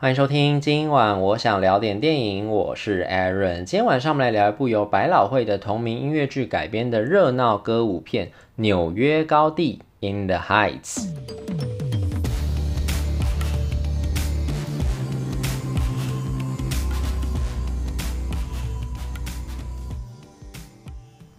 欢迎收听，今晚我想聊点电影，我是 Aaron。今天晚上我们来聊一部由百老汇的同名音乐剧改编的热闹歌舞片《纽约高地》（In the Heights）。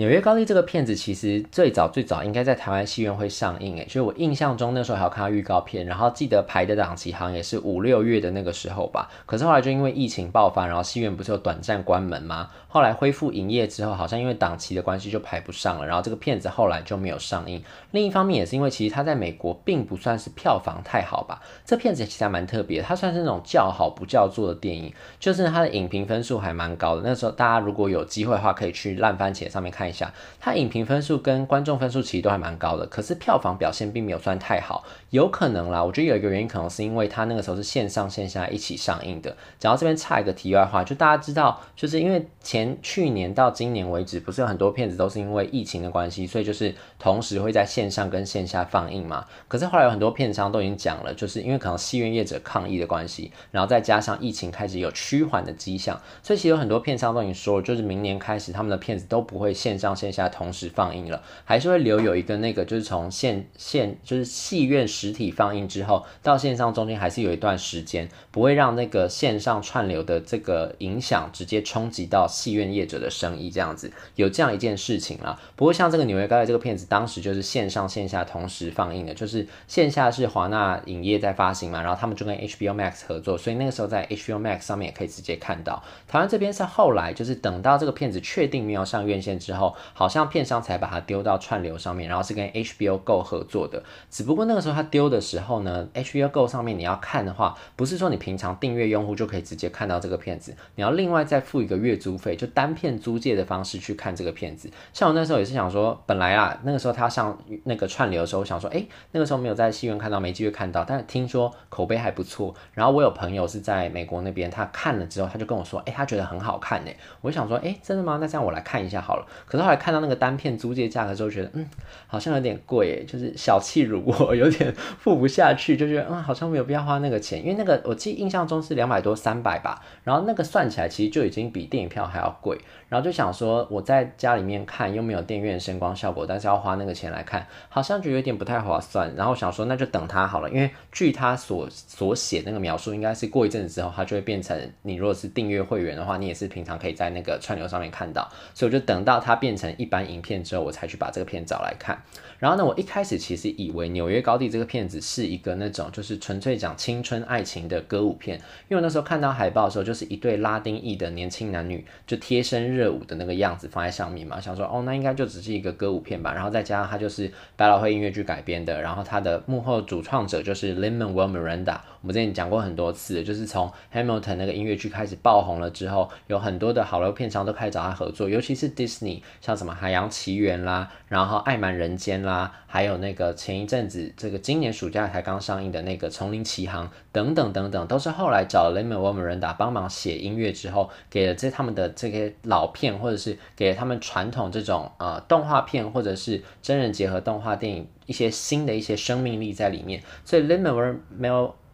纽约高地这个片子其实最早最早应该在台湾戏院会上映，诶，就是我印象中那时候还有看到预告片，然后记得排的档期好像也是五六月的那个时候吧。可是后来就因为疫情爆发，然后戏院不是有短暂关门吗？后来恢复营业之后，好像因为档期的关系就排不上了，然后这个片子后来就没有上映。另一方面也是因为其实它在美国并不算是票房太好吧。这片子其实还蛮特别，它算是那种叫好不叫座的电影，就是它的影评分数还蛮高的。那时候大家如果有机会的话，可以去烂番茄上面看一下，它影评分数跟观众分数其实都还蛮高的，可是票房表现并没有算太好。有可能啦，我觉得有一个原因，可能是因为它那个时候是线上线下一起上映的。讲到这边插一个题外话，就大家知道，就是因为前去年到今年为止，不是有很多片子都是因为疫情的关系，所以就是同时会在线上跟线下放映嘛。可是后来有很多片商都已经讲了，就是因为可能戏院业者抗议的关系，然后再加上疫情开始有趋缓的迹象，所以其实有很多片商都已经说，就是明年开始他们的片子都不会线上线下同时放映了，还是会留有一个那个就是从线线就是戏院。实体放映之后到线上中间还是有一段时间，不会让那个线上串流的这个影响直接冲击到戏院业者的生意，这样子有这样一件事情啦。不过像这个纽约高地这个片子，当时就是线上线下同时放映的，就是线下是华纳影业在发行嘛，然后他们就跟 HBO Max 合作，所以那个时候在 HBO Max 上面也可以直接看到。台湾这边是后来就是等到这个片子确定没有上院线之后，好像片商才把它丢到串流上面，然后是跟 HBO Go 合作的。只不过那个时候他。丢的时候呢，HBO Go 上面你要看的话，不是说你平常订阅用户就可以直接看到这个片子，你要另外再付一个月租费，就单片租借的方式去看这个片子。像我那时候也是想说，本来啊那个时候他上那个串流的时候，我想说，哎，那个时候没有在戏院看到，没机会看到，但是听说口碑还不错。然后我有朋友是在美国那边，他看了之后，他就跟我说，哎，他觉得很好看呢。我想说，哎，真的吗？那这样我来看一下好了。可是后来看到那个单片租借价格之后，觉得嗯，好像有点贵，就是小气如我，有点。付不下去，就觉得嗯，好像没有必要花那个钱，因为那个我记印象中是两百多三百吧，然后那个算起来其实就已经比电影票还要贵，然后就想说我在家里面看又没有电影院声光效果，但是要花那个钱来看，好像就有点不太划算，然后想说那就等它好了，因为据他所所写那个描述，应该是过一阵子之后它就会变成你如果是订阅会员的话，你也是平常可以在那个串流上面看到，所以我就等到它变成一般影片之后，我才去把这个片找来看。然后呢，我一开始其实以为《纽约高地》这个片子是一个那种就是纯粹讲青春爱情的歌舞片，因为我那时候看到海报的时候，就是一对拉丁裔的年轻男女就贴身热舞的那个样子放在上面嘛，想说哦，那应该就只是一个歌舞片吧。然后再加上它就是百老汇音乐剧改编的，然后它的幕后主创者就是 Lin-Manuel Miranda，我们之前讲过很多次，就是从 Hamilton 那个音乐剧开始爆红了之后，有很多的好莱坞片商都开始找他合作，尤其是 Disney，像什么《海洋奇缘》啦，然后《爱满人间》啦。还有那个前一阵子，这个今年暑假才刚上映的那个《丛林奇航》等等等等，都是后来找 Lin-Manuel Miranda 帮忙写音乐之后，给了这他们的这些老片，或者是给了他们传统这种呃动画片，或者是真人结合动画电影一些新的一些生命力在里面。所以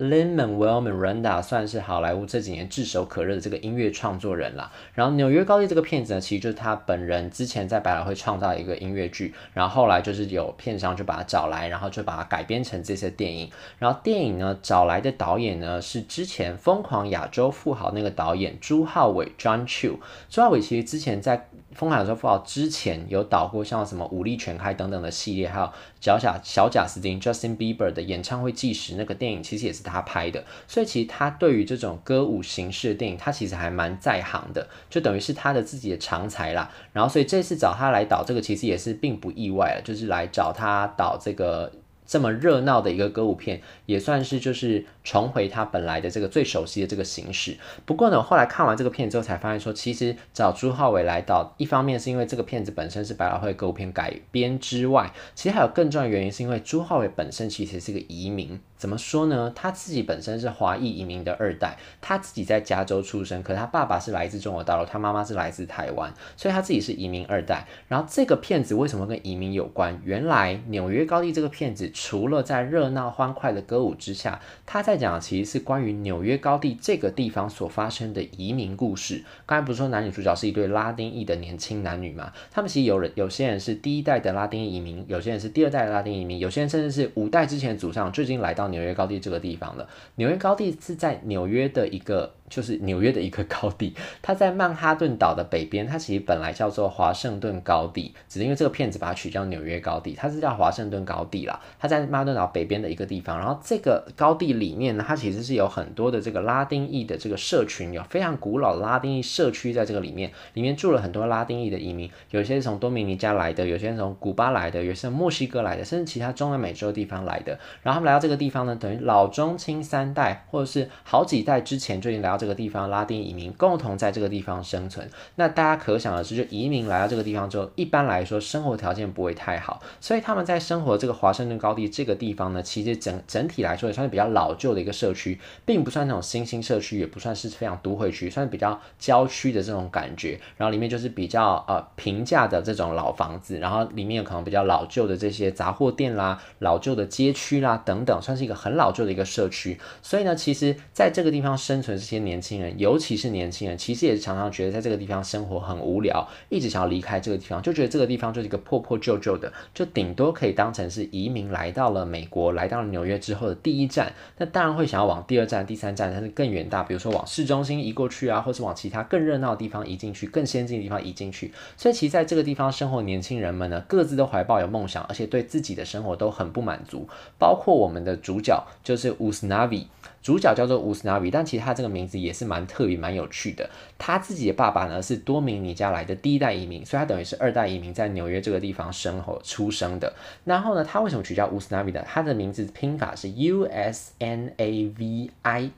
Lin Manuel Miranda 算是好莱坞这几年炙手可热的这个音乐创作人啦。然后《纽约高地》这个片子呢，其实就是他本人之前在百老汇创造一个音乐剧，然后后来就是有片商就把他找来，然后就把它改编成这些电影。然后电影呢找来的导演呢是之前《疯狂亚洲富豪》那个导演朱浩伟 John Chu。朱浩伟其实之前在《疯狂亚洲富豪》之前有导过像什么《武力全开》等等的系列，还有小贾小贾斯汀 Justin Bieber 的演唱会纪实那个电影，其实也是他。他拍的，所以其实他对于这种歌舞形式的电影，他其实还蛮在行的，就等于是他的自己的长才啦。然后，所以这次找他来导这个，其实也是并不意外了，就是来找他导这个。这么热闹的一个歌舞片，也算是就是重回他本来的这个最熟悉的这个形式。不过呢，后来看完这个片之后，才发现说，其实找朱浩伟来导，一方面是因为这个片子本身是百老汇歌舞片改编之外，其实还有更重要的原因，是因为朱浩伟本身其实是个移民。怎么说呢？他自己本身是华裔移民的二代，他自己在加州出生，可他爸爸是来自中国大陆，他妈妈是来自台湾，所以他自己是移民二代。然后这个片子为什么跟移民有关？原来纽约高地这个片子。除了在热闹欢快的歌舞之下，他在讲的其实是关于纽约高地这个地方所发生的移民故事。刚才不是说男女主角是一对拉丁裔的年轻男女吗？他们其实有人有些人是第一代的拉丁裔移民，有些人是第二代的拉丁移民，有些人甚至是五代之前的祖上就已经来到纽约高地这个地方了。纽约高地是在纽约的一个。就是纽约的一个高地，它在曼哈顿岛的北边，它其实本来叫做华盛顿高地，只是因为这个片子把它取叫纽约高地，它是叫华盛顿高地啦。它在曼哈顿岛北边的一个地方，然后这个高地里面呢，它其实是有很多的这个拉丁裔的这个社群，有非常古老的拉丁裔社区在这个里面，里面住了很多拉丁裔的移民，有些是从多米尼加来的，有些是从古巴来的，有些是墨西哥来的，甚至其他中南美洲地方来的。然后他们来到这个地方呢，等于老中青三代，或者是好几代之前就已经来到这个地方，拉丁移民共同在这个地方生存，那大家可想而知，就移民来到这个地方之后，一般来说生活条件不会太好，所以他们在生活这个华盛顿高地这个地方呢，其实整整体来说也算是比较老旧的一个社区，并不算那种新兴社区，也不算是非常都会区，算是比较郊区的这种感觉。然后里面就是比较呃平价的这种老房子，然后里面有可能比较老旧的这些杂货店啦、老旧的街区啦等等，算是一个很老旧的一个社区。所以呢，其实在这个地方生存这些年轻人，尤其是年轻人其实也是常常觉得在这个地方生活很无聊，一直想要离开这个地方，就觉得这个地方就是一个破破旧旧的，就顶多可以当成是移民来来到了美国，来到了纽约之后的第一站。那当然会想要往第二站、第三站，但是更远大，比如说往市中心移过去啊，或是往其他更热闹的地方移进去、更先进的地方移进去。所以其实在这个地方生活，年轻人们呢，各自都怀抱有梦想，而且对自己的生活都很不满足。包括我们的主角就是 Usnavi。主角叫做乌斯纳比，但其实他这个名字也是蛮特别、蛮有趣的。他自己的爸爸呢是多米尼加来的第一代移民，所以他等于是二代移民在纽约这个地方生活出生的。然后呢，他为什么取叫乌斯纳比呢？他的名字拼法是 U S N A V I。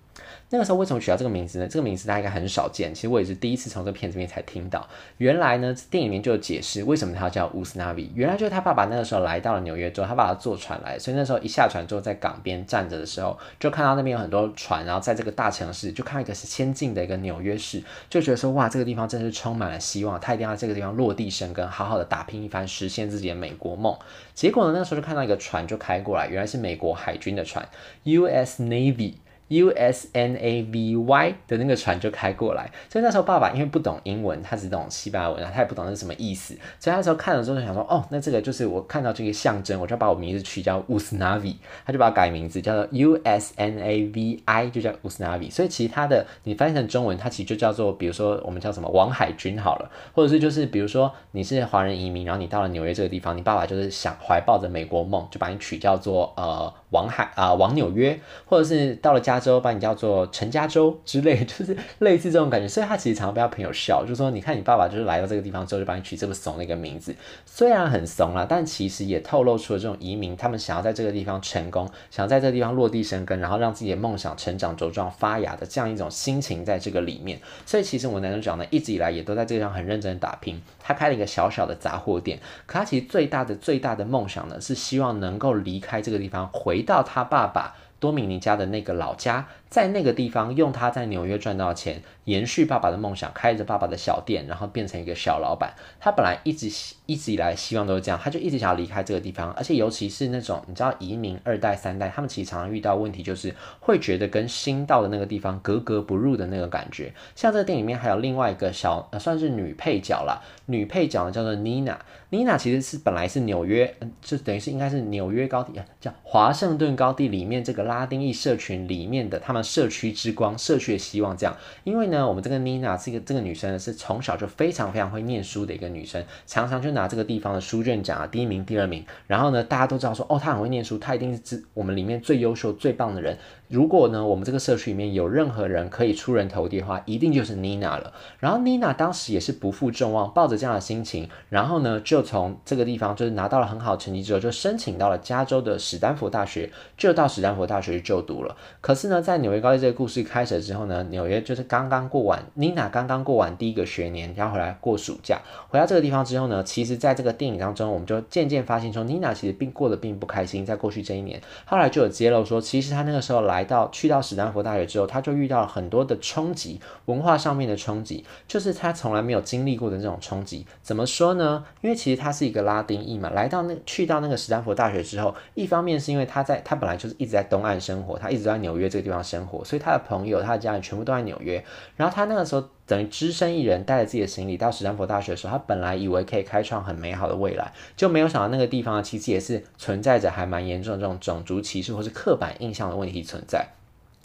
那个时候为什么取到这个名字呢？这个名字大家应该很少见，其实我也是第一次从这片子里面才听到。原来呢，电影里面就有解释为什么他要叫乌斯纳比。原来就是他爸爸那个时候来到了纽约之后，他爸爸坐船来，所以那时候一下船之后在港边站着的时候，就看到那边有很多船，然后在这个大城市就看到一个是先进的一个纽约市，就觉得说哇，这个地方真是充满了希望，他一定要在这个地方落地生根，好好的打拼一番，实现自己的美国梦。结果呢，那时候就看到一个船就开过来，原来是美国海军的船，U.S. Navy。U S N A V Y 的那个船就开过来，所以那时候爸爸因为不懂英文，他只懂西班牙文，他也不懂是什么意思，所以那时候看了之后就想说，哦，那这个就是我看到这个象征，我就把我名字取叫 Usnavi，他就把它改名字叫做 U S N A V I，就叫 Usnavi。所以其他的你翻译成中文，它其实就叫做，比如说我们叫什么王海军好了，或者是就是比如说你是华人移民，然后你到了纽约这个地方，你爸爸就是想怀抱着美国梦，就把你取叫做呃。王海啊、呃，王纽约，或者是到了加州，把你叫做陈加州之类，就是类似这种感觉。所以他其实常常被他朋友笑，就说：“你看你爸爸就是来到这个地方之后，就把你取这么怂的一个名字。虽然很怂啦，但其实也透露出了这种移民，他们想要在这个地方成功，想要在这个地方落地生根，然后让自己的梦想成长茁壮发芽的这样一种心情在这个里面。所以其实我们男主角呢，一直以来也都在这个地方很认真的打拼。他开了一个小小的杂货店，可他其实最大的最大的梦想呢，是希望能够离开这个地方，回。回到他爸爸多米尼加的那个老家。在那个地方用他在纽约赚到的钱延续爸爸的梦想，开着爸爸的小店，然后变成一个小老板。他本来一直一直以来希望都是这样，他就一直想要离开这个地方。而且尤其是那种你知道移民二代三代，他们其实常常遇到问题，就是会觉得跟新到的那个地方格格不入的那个感觉。像这个电影里面还有另外一个小算是女配角啦，女配角呢叫做妮娜。妮娜其实是本来是纽约，就等于是应该是纽约高地，叫华盛顿高地里面这个拉丁裔社群里面的他们。社区之光，社区的希望，这样，因为呢，我们这个妮娜这个这个女生呢，是从小就非常非常会念书的一个女生，常常就拿这个地方的书卷奖啊，第一名、第二名。然后呢，大家都知道说，哦，她很会念书，她一定是我们里面最优秀、最棒的人。如果呢，我们这个社区里面有任何人可以出人头地的话，一定就是妮娜了。然后妮娜当时也是不负众望，抱着这样的心情，然后呢，就从这个地方就是拿到了很好的成绩之后，就申请到了加州的史丹佛大学，就到史丹佛大学去就读了。可是呢，在纽纽约高地这个故事开始之后呢，纽约就是刚刚过完，Nina 刚刚过完第一个学年，然后回来过暑假，回到这个地方之后呢，其实在这个电影当中，我们就渐渐发现说，Nina 其实并过得并不开心，在过去这一年，后来就有揭露说，其实他那个时候来到去到史丹佛大学之后，他就遇到了很多的冲击，文化上面的冲击，就是他从来没有经历过的那种冲击。怎么说呢？因为其实他是一个拉丁裔嘛，来到那去到那个史丹佛大学之后，一方面是因为他在他本来就是一直在东岸生活，他一直在纽约这个地方生活，所以他的朋友、他的家人全部都在纽约。然后他那个时候等于只身一人带着自己的行李到史丹佛大学的时候，他本来以为可以开创很美好的未来，就没有想到那个地方其实也是存在着还蛮严重的这种种族歧视或是刻板印象的问题存在。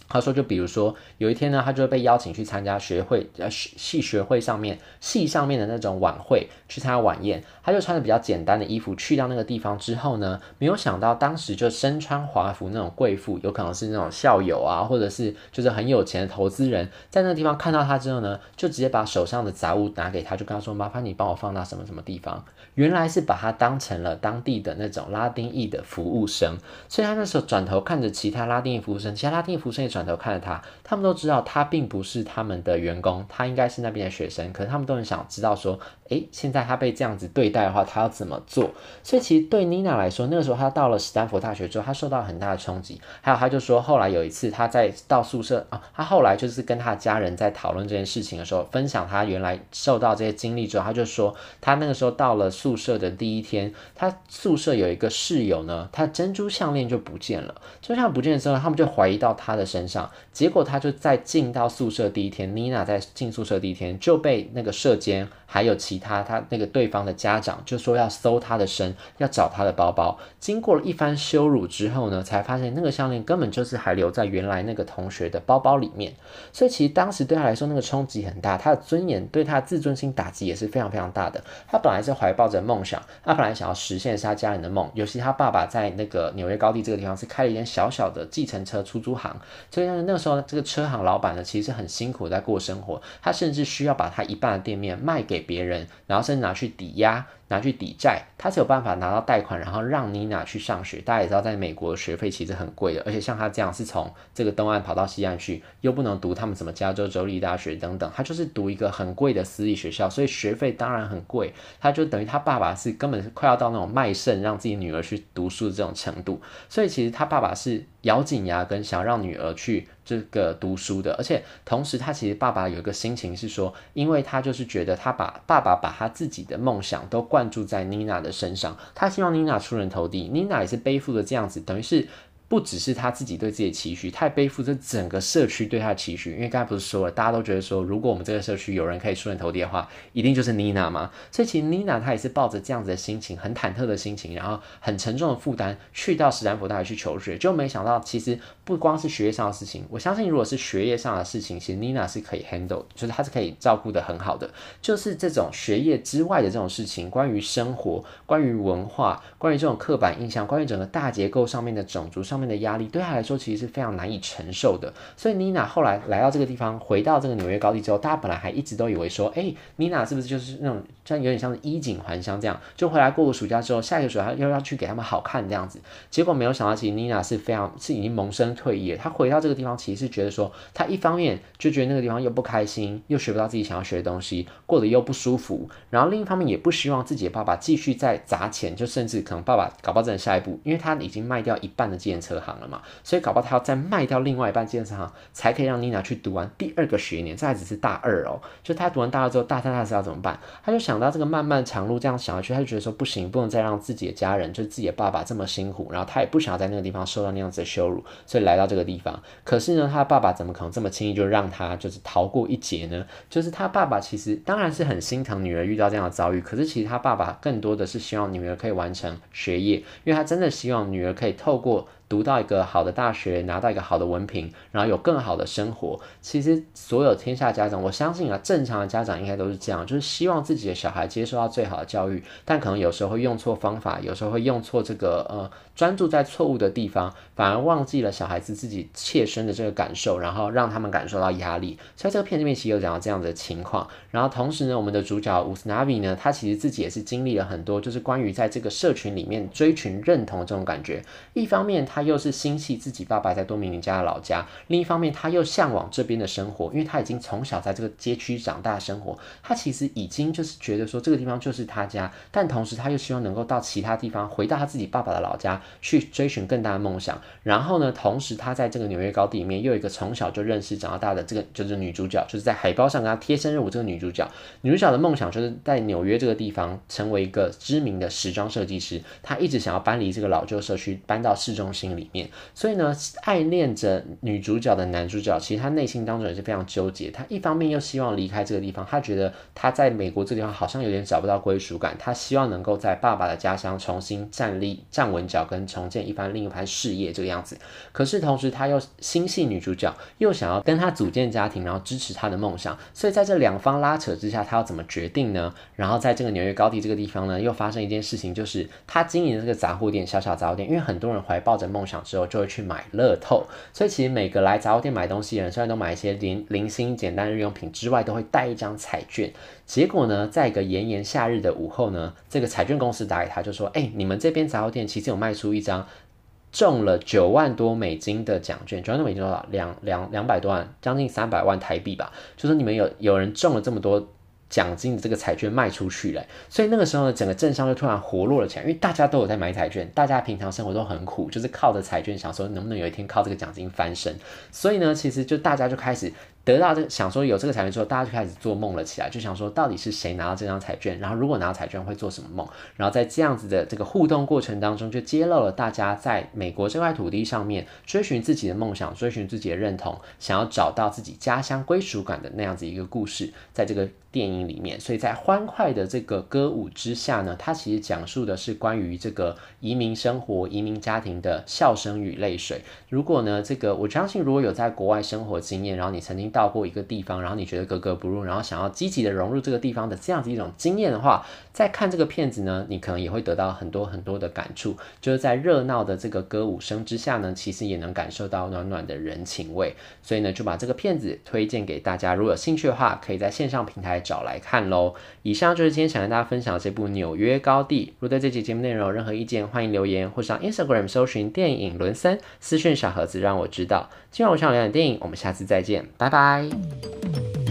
他说，就比如说有一天呢，他就会被邀请去参加学会呃系学会上面系上面的那种晚会，去参加晚宴。他就穿着比较简单的衣服去到那个地方之后呢，没有想到当时就身穿华服那种贵妇，有可能是那种校友啊，或者是就是很有钱的投资人，在那个地方看到他之后呢，就直接把手上的杂物拿给他，就跟他说：“麻烦你帮我放到什么什么地方。”原来是把他当成了当地的那种拉丁裔的服务生，所以他那时候转头看着其他拉丁裔服务生，其他拉丁裔服务生也转头看着他，他们都知道他并不是他们的员工，他应该是那边的学生，可是他们都很想知道说，诶，现在他被这样子对待的话，他要怎么做？所以其实对妮娜来说，那个时候他到了史丹佛大学之后，他受到很大的冲击。还有他就说，后来有一次他在到宿舍啊，他后来就是跟他的家人在讨论这件事情的时候，分享他原来受到这些经历之后，他就说他那个时候到了宿宿舍的第一天，他宿舍有一个室友呢，他珍珠项链就不见了。珍珠项链不见的时候，他们就怀疑到他的身上。结果他就在进到宿舍第一天，妮娜在进宿舍第一天就被那个舍监还有其他他那个对方的家长就说要搜他的身，要找他的包包。经过了一番羞辱之后呢，才发现那个项链根本就是还留在原来那个同学的包包里面。所以其实当时对他来说那个冲击很大，他的尊严对他的自尊心打击也是非常非常大的。他本来是怀抱着梦想，他本来想要实现是他家人的梦，尤其他爸爸在那个纽约高地这个地方是开了一间小小的计程车出租行，所以呢那个时候这个车行老板呢其实很辛苦在过生活，他甚至需要把他一半的店面卖给别人，然后甚至拿去抵押。拿去抵债，他是有办法拿到贷款，然后让妮娜去上学。大家也知道，在美国学费其实很贵的，而且像他这样是从这个东岸跑到西岸去，又不能读他们什么加州州立大学等等，他就是读一个很贵的私立学校，所以学费当然很贵。他就等于他爸爸是根本是快要到那种卖肾让自己女儿去读书的这种程度，所以其实他爸爸是咬紧牙根想让女儿去这个读书的，而且同时他其实爸爸有一个心情是说，因为他就是觉得他把爸爸把他自己的梦想都灌注在妮娜的身上，他希望妮娜出人头地，妮娜也是背负着这样子，等于是。不只是他自己对自己的期许，他也背负着整个社区对他的期许。因为刚才不是说了，大家都觉得说，如果我们这个社区有人可以出人头地的话，一定就是 Nina 嘛。所以其实 Nina 她也是抱着这样子的心情，很忐忑的心情，然后很沉重的负担，去到史丹佛大学去求学。就没想到，其实不光是学业上的事情，我相信如果是学业上的事情，其实 Nina 是可以 handle，就是她是可以照顾的很好的。就是这种学业之外的这种事情，关于生活，关于文化，关于这种刻板印象，关于整个大结构上面的种族上面的压力对他来说其实是非常难以承受的，所以妮娜后来来到这个地方，回到这个纽约高地之后，大家本来还一直都以为说，哎，妮娜是不是就是那种像有点像是衣锦还乡这样，就回来过个暑假之后，下一个暑假又要去给他们好看这样子。结果没有想到，其实妮娜是非常是已经萌生退役了。她回到这个地方，其实是觉得说，她一方面就觉得那个地方又不开心，又学不到自己想要学的东西，过得又不舒服，然后另一方面也不希望自己的爸爸继续再砸钱，就甚至可能爸爸搞不好真的下一步，因为他已经卖掉一半的计程车行了。嘛，所以搞不好他要再卖掉另外一半建设行，才可以让妮娜去读完第二个学年，这还只是大二哦。就他读完大二之后，大三、大四要怎么办？他就想到这个漫漫长路这样想下去，他就觉得说不行，不能再让自己的家人，就是自己的爸爸这么辛苦，然后他也不想要在那个地方受到那样子的羞辱，所以来到这个地方。可是呢，他的爸爸怎么可能这么轻易就让他就是逃过一劫呢？就是他爸爸其实当然是很心疼女儿遇到这样的遭遇，可是其实他爸爸更多的是希望女儿可以完成学业，因为他真的希望女儿可以透过。读到一个好的大学，拿到一个好的文凭，然后有更好的生活。其实所有天下家长，我相信啊，正常的家长应该都是这样，就是希望自己的小孩接受到最好的教育，但可能有时候会用错方法，有时候会用错这个呃，专注在错误的地方，反而忘记了小孩子自己切身的这个感受，然后让他们感受到压力。所以这个片里面其实有讲到这样的情况。然后同时呢，我们的主角乌斯纳比呢，他其实自己也是经历了很多，就是关于在这个社群里面追寻认同这种感觉。一方面他他又是心系自己爸爸在多米尼加的老家，另一方面他又向往这边的生活，因为他已经从小在这个街区长大生活，他其实已经就是觉得说这个地方就是他家，但同时他又希望能够到其他地方，回到他自己爸爸的老家去追寻更大的梦想。然后呢，同时他在这个纽约高地里面又有一个从小就认识长到大的这个就是女主角，就是在海报上跟他贴身任务这个女主角，女主角的梦想就是在纽约这个地方成为一个知名的时装设计师，她一直想要搬离这个老旧社区，搬到市中心里面。所以呢，爱恋着女主角的男主角，其实他内心当中也是非常纠结。他一方面又希望离开这个地方，他觉得他在美国这个地方好像有点找不到归属感，他希望能够在爸爸的家乡重新站立、站稳脚跟，重建一番另一番事业这个样子。可是同时他又心系女主角，又想要跟他组建家庭，然后支持他的梦想。所以在这两方拉扯之下，他要怎么决定呢？然后在这个纽约高地这个地方呢，又发生一件事情，就是他经营的这个杂货店，小小杂货店，因为很多人怀抱着梦梦想之后，就会去买乐透。所以其实每个来杂货店买东西的人，虽然都买一些零零星简单日用品之外，都会带一张彩券。结果呢，在一个炎炎夏日的午后呢，这个彩券公司打给他，就说：“哎，你们这边杂货店其实有卖出一张。”中了九万多美金的奖券，九万多美金多少？两两两百多万，将近三百万台币吧。就说你们有有人中了这么多奖金的这个彩券卖出去了，所以那个时候呢，整个镇上就突然活络了起来，因为大家都有在买彩券，大家平常生活都很苦，就是靠着彩券想说能不能有一天靠这个奖金翻身。所以呢，其实就大家就开始。得到这个想说有这个彩券之后，大家就开始做梦了起来，就想说到底是谁拿到这张彩券，然后如果拿到彩券会做什么梦，然后在这样子的这个互动过程当中，就揭露了大家在美国这块土地上面追寻自己的梦想，追寻自己的认同，想要找到自己家乡归属感的那样子一个故事，在这个电影里面，所以在欢快的这个歌舞之下呢，它其实讲述的是关于这个移民生活、移民家庭的笑声与泪水。如果呢，这个我相信如果有在国外生活经验，然后你曾经到过一个地方，然后你觉得格格不入，然后想要积极的融入这个地方的这样子一种经验的话，在看这个片子呢，你可能也会得到很多很多的感触。就是在热闹的这个歌舞声之下呢，其实也能感受到暖暖的人情味。所以呢，就把这个片子推荐给大家。如果有兴趣的话，可以在线上平台找来看喽。以上就是今天想跟大家分享的这部《纽约高地》。如果对这期节目内容有任何意见，欢迎留言或上 Instagram 搜寻电影伦森私讯小盒子，让我知道。今晚我想聊点电影，我们下次再见，拜拜。Bye.